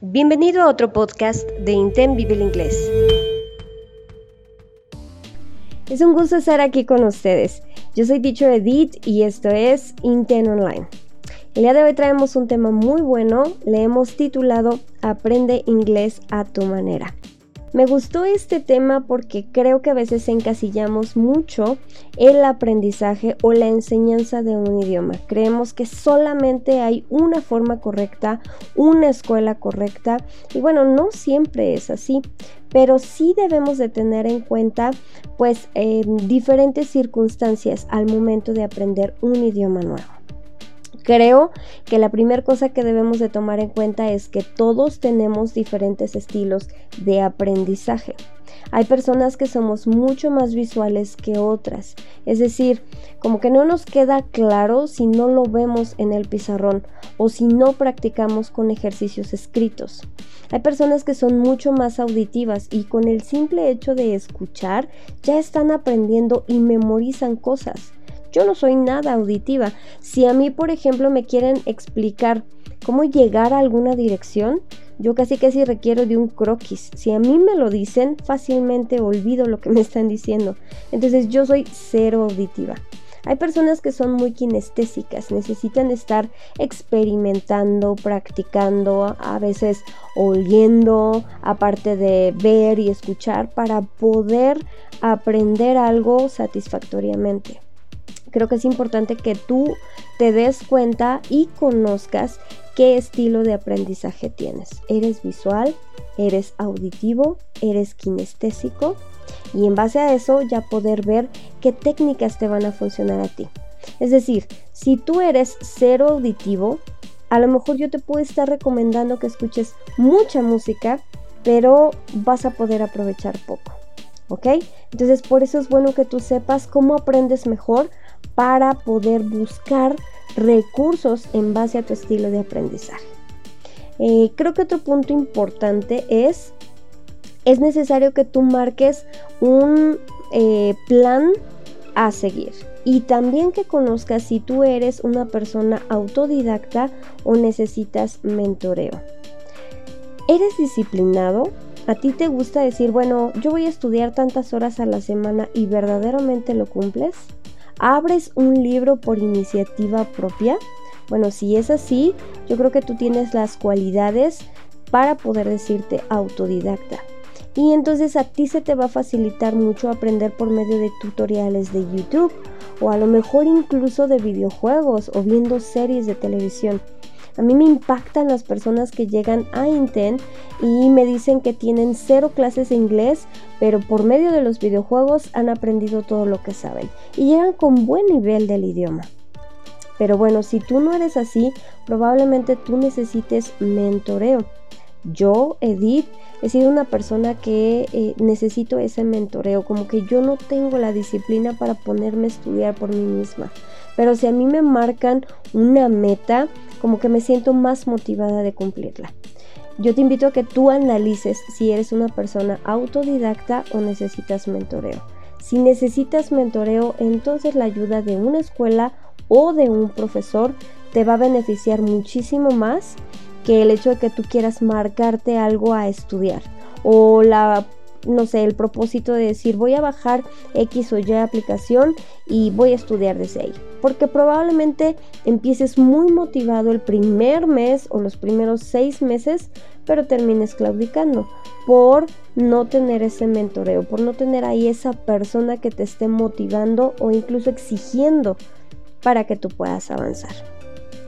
Bienvenido a otro podcast de Intent el Inglés. Es un gusto estar aquí con ustedes. Yo soy Teacher Edith y esto es Intent Online. El día de hoy traemos un tema muy bueno, le hemos titulado Aprende inglés a tu manera. Me gustó este tema porque creo que a veces encasillamos mucho el aprendizaje o la enseñanza de un idioma. Creemos que solamente hay una forma correcta, una escuela correcta y bueno, no siempre es así, pero sí debemos de tener en cuenta pues diferentes circunstancias al momento de aprender un idioma nuevo. Creo que la primera cosa que debemos de tomar en cuenta es que todos tenemos diferentes estilos de aprendizaje. Hay personas que somos mucho más visuales que otras, es decir, como que no nos queda claro si no lo vemos en el pizarrón o si no practicamos con ejercicios escritos. Hay personas que son mucho más auditivas y con el simple hecho de escuchar ya están aprendiendo y memorizan cosas. Yo no soy nada auditiva. Si a mí, por ejemplo, me quieren explicar cómo llegar a alguna dirección, yo casi casi requiero de un croquis. Si a mí me lo dicen, fácilmente olvido lo que me están diciendo. Entonces yo soy cero auditiva. Hay personas que son muy kinestésicas, necesitan estar experimentando, practicando, a veces oliendo, aparte de ver y escuchar, para poder aprender algo satisfactoriamente creo que es importante que tú te des cuenta y conozcas qué estilo de aprendizaje tienes. ¿Eres visual? ¿Eres auditivo? ¿Eres kinestésico? Y en base a eso ya poder ver qué técnicas te van a funcionar a ti. Es decir, si tú eres cero auditivo, a lo mejor yo te puedo estar recomendando que escuches mucha música, pero vas a poder aprovechar poco. ¿Ok? Entonces por eso es bueno que tú sepas cómo aprendes mejor para poder buscar recursos en base a tu estilo de aprendizaje. Eh, creo que otro punto importante es, es necesario que tú marques un eh, plan a seguir y también que conozcas si tú eres una persona autodidacta o necesitas mentoreo. ¿Eres disciplinado? ¿A ti te gusta decir, bueno, yo voy a estudiar tantas horas a la semana y verdaderamente lo cumples? ¿Abres un libro por iniciativa propia? Bueno, si es así, yo creo que tú tienes las cualidades para poder decirte autodidacta. Y entonces a ti se te va a facilitar mucho aprender por medio de tutoriales de YouTube o a lo mejor incluso de videojuegos o viendo series de televisión. A mí me impactan las personas que llegan a Intent y me dicen que tienen cero clases de inglés, pero por medio de los videojuegos han aprendido todo lo que saben y llegan con buen nivel del idioma. Pero bueno, si tú no eres así, probablemente tú necesites mentoreo. Yo, Edith, he sido una persona que eh, necesito ese mentoreo, como que yo no tengo la disciplina para ponerme a estudiar por mí misma. Pero si a mí me marcan una meta, como que me siento más motivada de cumplirla. Yo te invito a que tú analices si eres una persona autodidacta o necesitas mentoreo. Si necesitas mentoreo, entonces la ayuda de una escuela o de un profesor te va a beneficiar muchísimo más que el hecho de que tú quieras marcarte algo a estudiar o la no sé, el propósito de decir voy a bajar X o Y aplicación y voy a estudiar desde ahí. Porque probablemente empieces muy motivado el primer mes o los primeros seis meses, pero termines claudicando por no tener ese mentoreo, por no tener ahí esa persona que te esté motivando o incluso exigiendo para que tú puedas avanzar.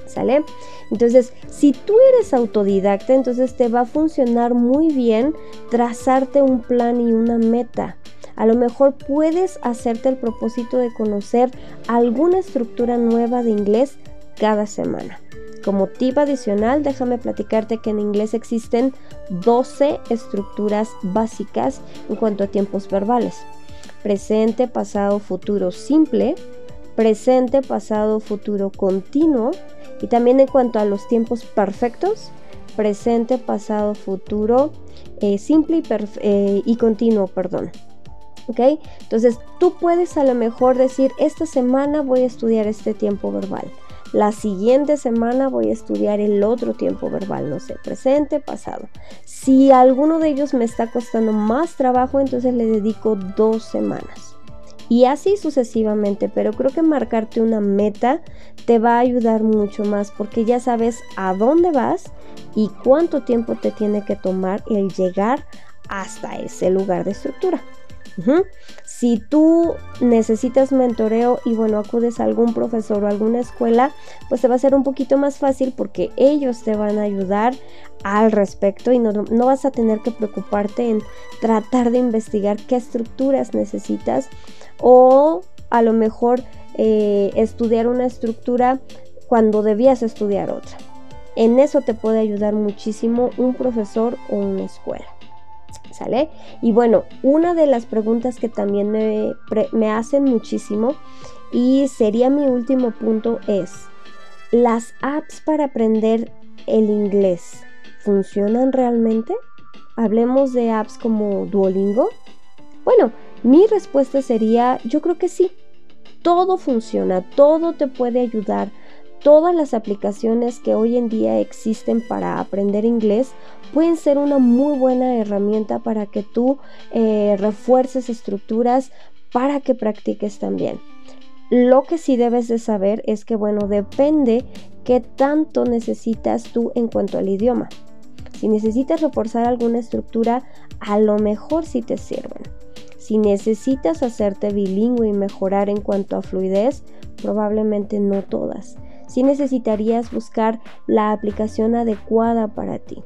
¿Sale? Entonces, si tú eres autodidacta, entonces te va a funcionar muy bien trazarte un plan y una meta. A lo mejor puedes hacerte el propósito de conocer alguna estructura nueva de inglés cada semana. Como tip adicional, déjame platicarte que en inglés existen 12 estructuras básicas en cuanto a tiempos verbales. Presente, pasado, futuro simple, presente, pasado, futuro continuo, y también en cuanto a los tiempos perfectos, presente, pasado, futuro, eh, simple y, eh, y continuo, perdón. ¿Ok? Entonces tú puedes a lo mejor decir, esta semana voy a estudiar este tiempo verbal. La siguiente semana voy a estudiar el otro tiempo verbal, no sé, presente, pasado. Si alguno de ellos me está costando más trabajo, entonces le dedico dos semanas. Y así sucesivamente, pero creo que marcarte una meta te va a ayudar mucho más porque ya sabes a dónde vas y cuánto tiempo te tiene que tomar el llegar hasta ese lugar de estructura. Si tú necesitas mentoreo y bueno, acudes a algún profesor o alguna escuela, pues te va a ser un poquito más fácil porque ellos te van a ayudar al respecto y no, no vas a tener que preocuparte en tratar de investigar qué estructuras necesitas o a lo mejor eh, estudiar una estructura cuando debías estudiar otra. En eso te puede ayudar muchísimo un profesor o una escuela. ¿Sale? Y bueno, una de las preguntas que también me, me hacen muchísimo y sería mi último punto es, ¿las apps para aprender el inglés funcionan realmente? Hablemos de apps como Duolingo. Bueno, mi respuesta sería, yo creo que sí. Todo funciona, todo te puede ayudar. Todas las aplicaciones que hoy en día existen para aprender inglés pueden ser una muy buena herramienta para que tú eh, refuerces estructuras para que practiques también. Lo que sí debes de saber es que, bueno, depende qué tanto necesitas tú en cuanto al idioma. Si necesitas reforzar alguna estructura, a lo mejor sí te sirven. Si necesitas hacerte bilingüe y mejorar en cuanto a fluidez, probablemente no todas. Si necesitarías buscar la aplicación adecuada para ti.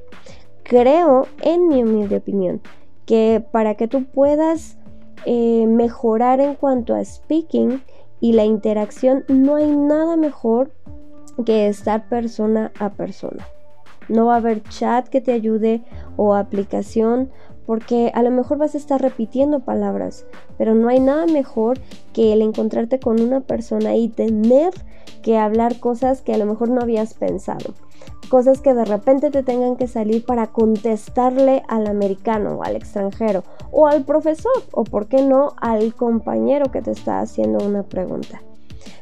Creo, en mi humilde opinión, que para que tú puedas eh, mejorar en cuanto a speaking y la interacción, no hay nada mejor que estar persona a persona. No va a haber chat que te ayude o aplicación porque a lo mejor vas a estar repitiendo palabras, pero no hay nada mejor que el encontrarte con una persona y tener que hablar cosas que a lo mejor no habías pensado, cosas que de repente te tengan que salir para contestarle al americano o al extranjero o al profesor o por qué no al compañero que te está haciendo una pregunta.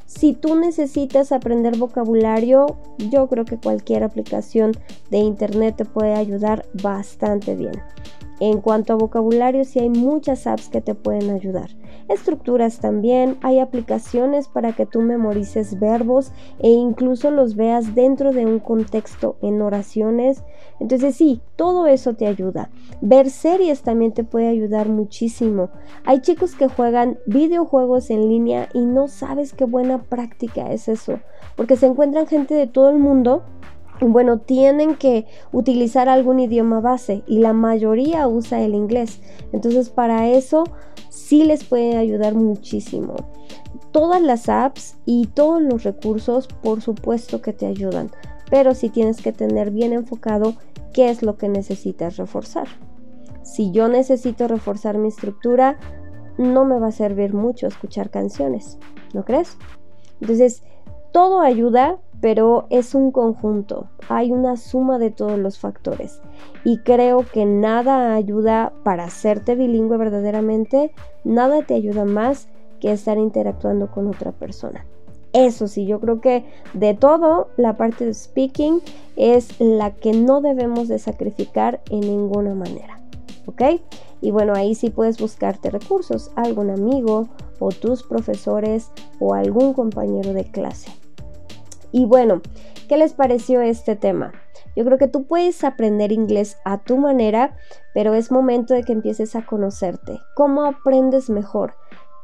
Si tú necesitas aprender vocabulario, yo creo que cualquier aplicación de internet te puede ayudar bastante bien. En cuanto a vocabulario, sí hay muchas apps que te pueden ayudar. Estructuras también, hay aplicaciones para que tú memorices verbos e incluso los veas dentro de un contexto en oraciones. Entonces sí, todo eso te ayuda. Ver series también te puede ayudar muchísimo. Hay chicos que juegan videojuegos en línea y no sabes qué buena práctica es eso, porque se encuentran gente de todo el mundo bueno, tienen que utilizar algún idioma base y la mayoría usa el inglés. Entonces para eso sí les puede ayudar muchísimo. Todas las apps y todos los recursos por supuesto que te ayudan, pero sí tienes que tener bien enfocado qué es lo que necesitas reforzar. Si yo necesito reforzar mi estructura, no me va a servir mucho escuchar canciones, ¿no crees? Entonces, todo ayuda, pero es un conjunto, hay una suma de todos los factores y creo que nada ayuda para hacerte bilingüe verdaderamente, nada te ayuda más que estar interactuando con otra persona. Eso sí, yo creo que de todo, la parte de speaking es la que no debemos de sacrificar en ninguna manera. ¿Ok? Y bueno, ahí sí puedes buscarte recursos, algún amigo o tus profesores o algún compañero de clase. Y bueno, ¿qué les pareció este tema? Yo creo que tú puedes aprender inglés a tu manera, pero es momento de que empieces a conocerte. ¿Cómo aprendes mejor?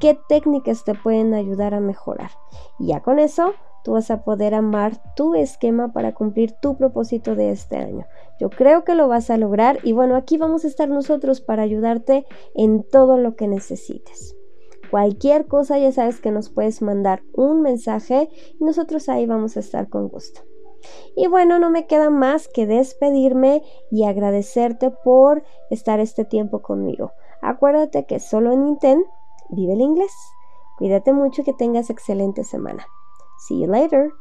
¿Qué técnicas te pueden ayudar a mejorar? Y ya con eso, tú vas a poder amar tu esquema para cumplir tu propósito de este año. Yo creo que lo vas a lograr y bueno, aquí vamos a estar nosotros para ayudarte en todo lo que necesites. Cualquier cosa ya sabes que nos puedes mandar un mensaje y nosotros ahí vamos a estar con gusto. Y bueno, no me queda más que despedirme y agradecerte por estar este tiempo conmigo. Acuérdate que solo en Inten vive el inglés. Cuídate mucho y que tengas excelente semana. See you later.